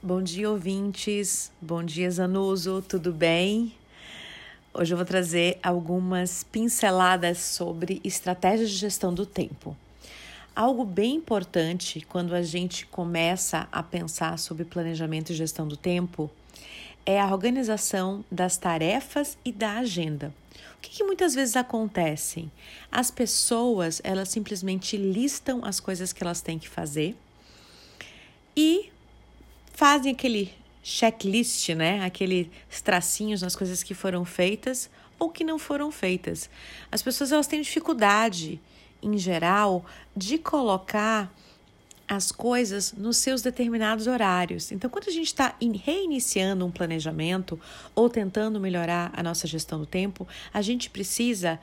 Bom dia, ouvintes. Bom dia, Zanuso. Tudo bem? Hoje eu vou trazer algumas pinceladas sobre estratégias de gestão do tempo. Algo bem importante quando a gente começa a pensar sobre planejamento e gestão do tempo é a organização das tarefas e da agenda. O que, que, muitas vezes acontece? As pessoas elas simplesmente listam as coisas que elas têm que fazer e fazem aquele checklist, né? Aqueles tracinhos nas coisas que foram feitas ou que não foram feitas. As pessoas elas têm dificuldade, em geral, de colocar as coisas nos seus determinados horários. Então, quando a gente está reiniciando um planejamento ou tentando melhorar a nossa gestão do tempo, a gente precisa,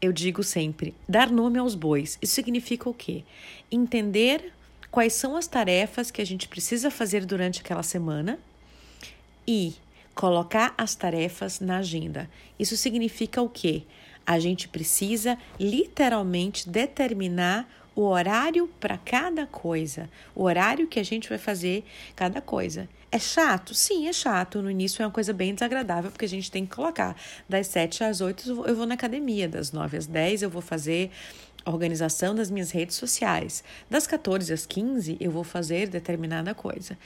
eu digo sempre, dar nome aos bois. Isso significa o quê? Entender quais são as tarefas que a gente precisa fazer durante aquela semana e colocar as tarefas na agenda. Isso significa o quê? A gente precisa literalmente determinar o horário para cada coisa, o horário que a gente vai fazer cada coisa. É chato? Sim, é chato. No início é uma coisa bem desagradável, porque a gente tem que colocar. Das 7 às 8 eu vou na academia, das 9 às 10 eu vou fazer organização das minhas redes sociais. Das 14 às 15, eu vou fazer determinada coisa.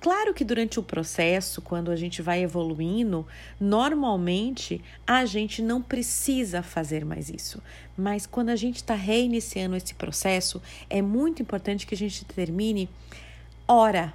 Claro que durante o processo, quando a gente vai evoluindo, normalmente a gente não precisa fazer mais isso. Mas quando a gente está reiniciando esse processo, é muito importante que a gente determine hora,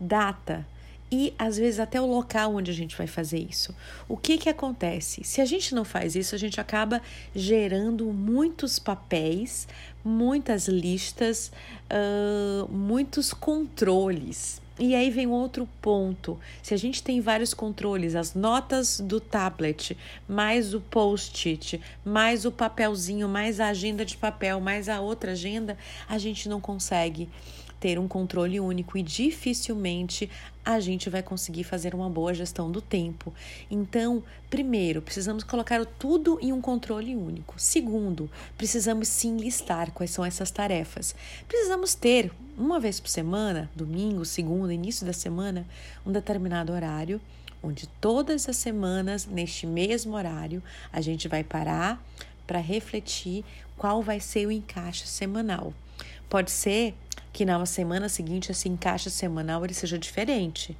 data, e às vezes até o local onde a gente vai fazer isso. O que que acontece? Se a gente não faz isso, a gente acaba gerando muitos papéis, muitas listas, uh, muitos controles. E aí vem outro ponto. Se a gente tem vários controles, as notas do tablet, mais o post-it, mais o papelzinho, mais a agenda de papel, mais a outra agenda, a gente não consegue ter um controle único e dificilmente a gente vai conseguir fazer uma boa gestão do tempo. Então, primeiro, precisamos colocar tudo em um controle único. Segundo, precisamos sim listar quais são essas tarefas. Precisamos ter, uma vez por semana, domingo, segunda, início da semana, um determinado horário onde todas as semanas, neste mesmo horário, a gente vai parar para refletir qual vai ser o encaixe semanal. Pode ser que na semana seguinte esse encaixe semanal ele seja diferente.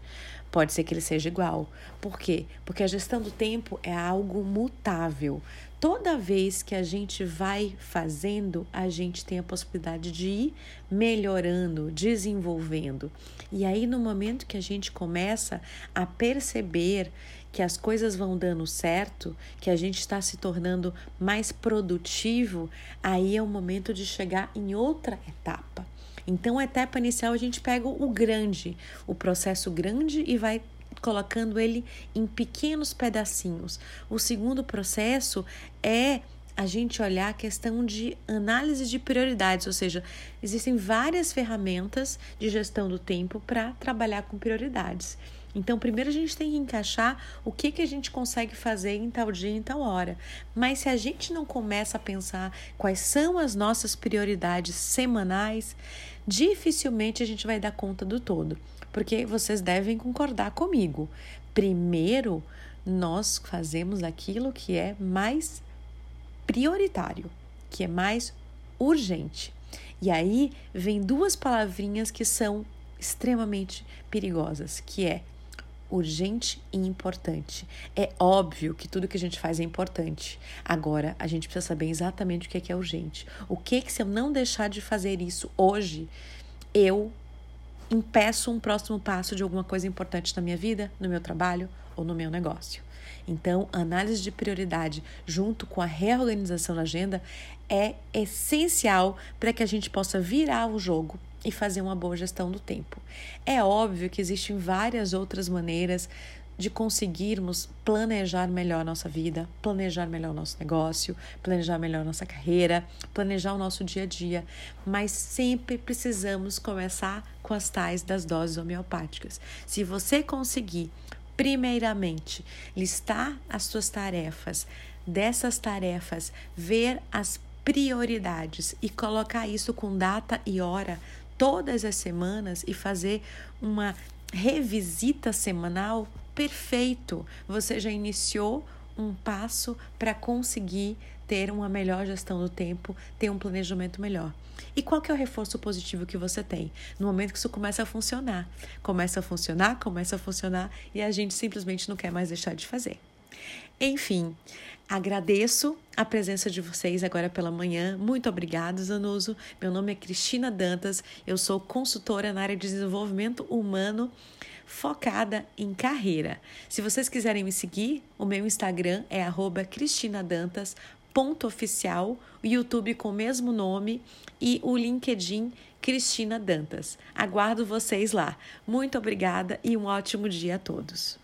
Pode ser que ele seja igual. Por quê? Porque a gestão do tempo é algo mutável. Toda vez que a gente vai fazendo, a gente tem a possibilidade de ir melhorando, desenvolvendo. E aí, no momento que a gente começa a perceber que as coisas vão dando certo, que a gente está se tornando mais produtivo, aí é o momento de chegar em outra etapa. Então, a etapa inicial a gente pega o grande, o processo grande e vai colocando ele em pequenos pedacinhos. O segundo processo é a gente olhar a questão de análise de prioridades, ou seja, existem várias ferramentas de gestão do tempo para trabalhar com prioridades. Então, primeiro a gente tem que encaixar o que, que a gente consegue fazer em tal dia, em tal hora. Mas se a gente não começa a pensar quais são as nossas prioridades semanais, dificilmente a gente vai dar conta do todo. Porque vocês devem concordar comigo. Primeiro, nós fazemos aquilo que é mais prioritário, que é mais urgente. E aí vem duas palavrinhas que são extremamente perigosas, que é urgente e importante. É óbvio que tudo que a gente faz é importante. Agora, a gente precisa saber exatamente o que é, urgente. O que, que se eu não deixar de fazer isso hoje, eu impeço um próximo passo de alguma coisa importante na minha vida, no meu trabalho ou no meu negócio. Então, análise de prioridade junto com a reorganização da agenda é essencial para que a gente possa virar o jogo e fazer uma boa gestão do tempo. É óbvio que existem várias outras maneiras de conseguirmos planejar melhor nossa vida, planejar melhor nosso negócio, planejar melhor nossa carreira, planejar o nosso dia a dia, mas sempre precisamos começar com as tais das doses homeopáticas. Se você conseguir, primeiramente, listar as suas tarefas, dessas tarefas, ver as prioridades e colocar isso com data e hora todas as semanas e fazer uma revisita semanal, perfeito. Você já iniciou um passo para conseguir ter uma melhor gestão do tempo, ter um planejamento melhor. E qual que é o reforço positivo que você tem? No momento que isso começa a funcionar. Começa a funcionar, começa a funcionar e a gente simplesmente não quer mais deixar de fazer. Enfim, agradeço a presença de vocês agora pela manhã. Muito obrigada, Zanuso. Meu nome é Cristina Dantas, eu sou consultora na área de desenvolvimento humano focada em carreira. Se vocês quiserem me seguir, o meu Instagram é cristina.dantas.oficial, o YouTube com o mesmo nome e o LinkedIn Cristina Dantas. Aguardo vocês lá. Muito obrigada e um ótimo dia a todos.